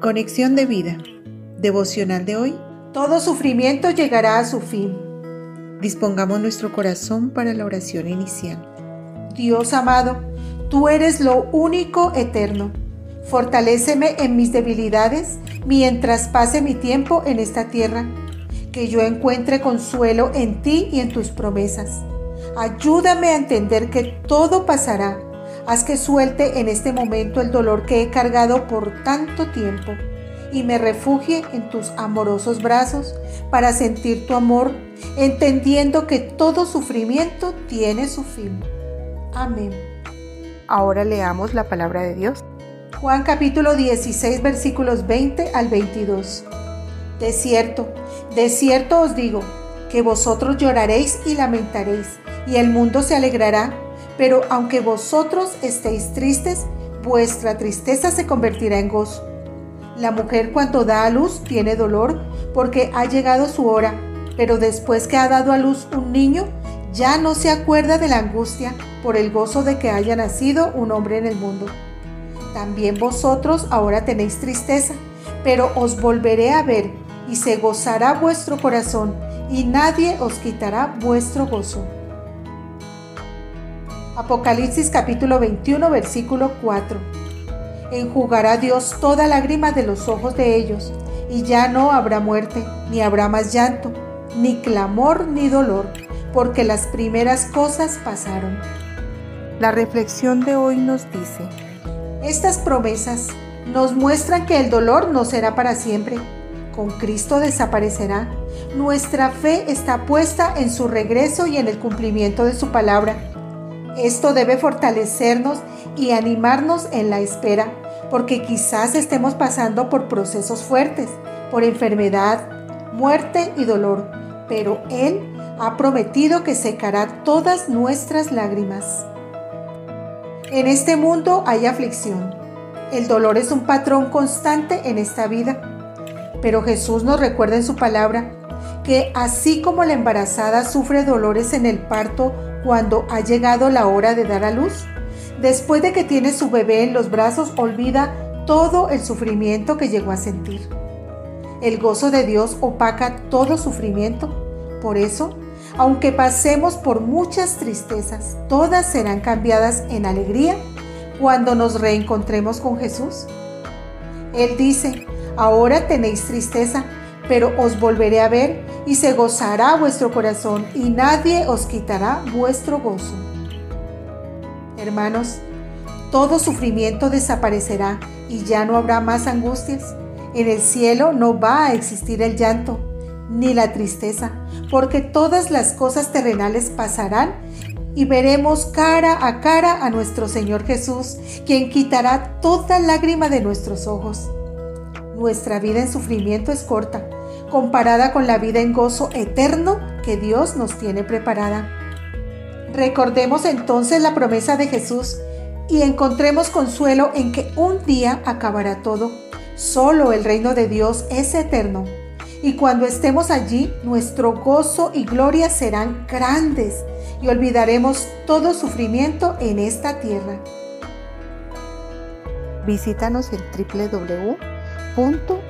Conexión de vida. Devocional de hoy. Todo sufrimiento llegará a su fin. Dispongamos nuestro corazón para la oración inicial. Dios amado, tú eres lo único eterno. Fortaléceme en mis debilidades mientras pase mi tiempo en esta tierra. Que yo encuentre consuelo en ti y en tus promesas. Ayúdame a entender que todo pasará Haz que suelte en este momento el dolor que he cargado por tanto tiempo y me refugie en tus amorosos brazos para sentir tu amor, entendiendo que todo sufrimiento tiene su fin. Amén. Ahora leamos la palabra de Dios. Juan capítulo 16 versículos 20 al 22. De cierto, de cierto os digo, que vosotros lloraréis y lamentaréis, y el mundo se alegrará pero aunque vosotros estéis tristes, vuestra tristeza se convertirá en gozo. La mujer cuando da a luz tiene dolor porque ha llegado su hora, pero después que ha dado a luz un niño, ya no se acuerda de la angustia por el gozo de que haya nacido un hombre en el mundo. También vosotros ahora tenéis tristeza, pero os volveré a ver y se gozará vuestro corazón y nadie os quitará vuestro gozo. Apocalipsis capítulo 21 versículo 4. Enjugará Dios toda lágrima de los ojos de ellos, y ya no habrá muerte, ni habrá más llanto, ni clamor, ni dolor, porque las primeras cosas pasaron. La reflexión de hoy nos dice, estas promesas nos muestran que el dolor no será para siempre. Con Cristo desaparecerá. Nuestra fe está puesta en su regreso y en el cumplimiento de su palabra esto debe fortalecernos y animarnos en la espera, porque quizás estemos pasando por procesos fuertes, por enfermedad, muerte y dolor, pero Él ha prometido que secará todas nuestras lágrimas. En este mundo hay aflicción. El dolor es un patrón constante en esta vida, pero Jesús nos recuerda en su palabra que así como la embarazada sufre dolores en el parto cuando ha llegado la hora de dar a luz. Después de que tiene su bebé en los brazos, olvida todo el sufrimiento que llegó a sentir. El gozo de Dios opaca todo sufrimiento. Por eso, aunque pasemos por muchas tristezas, todas serán cambiadas en alegría cuando nos reencontremos con Jesús. Él dice, ahora tenéis tristeza, pero os volveré a ver y se gozará vuestro corazón y nadie os quitará vuestro gozo. Hermanos, todo sufrimiento desaparecerá y ya no habrá más angustias. En el cielo no va a existir el llanto ni la tristeza, porque todas las cosas terrenales pasarán y veremos cara a cara a nuestro Señor Jesús, quien quitará toda lágrima de nuestros ojos. Nuestra vida en sufrimiento es corta, comparada con la vida en gozo eterno que Dios nos tiene preparada. Recordemos entonces la promesa de Jesús y encontremos consuelo en que un día acabará todo. Solo el reino de Dios es eterno. Y cuando estemos allí, nuestro gozo y gloria serán grandes y olvidaremos todo sufrimiento en esta tierra. Visítanos en www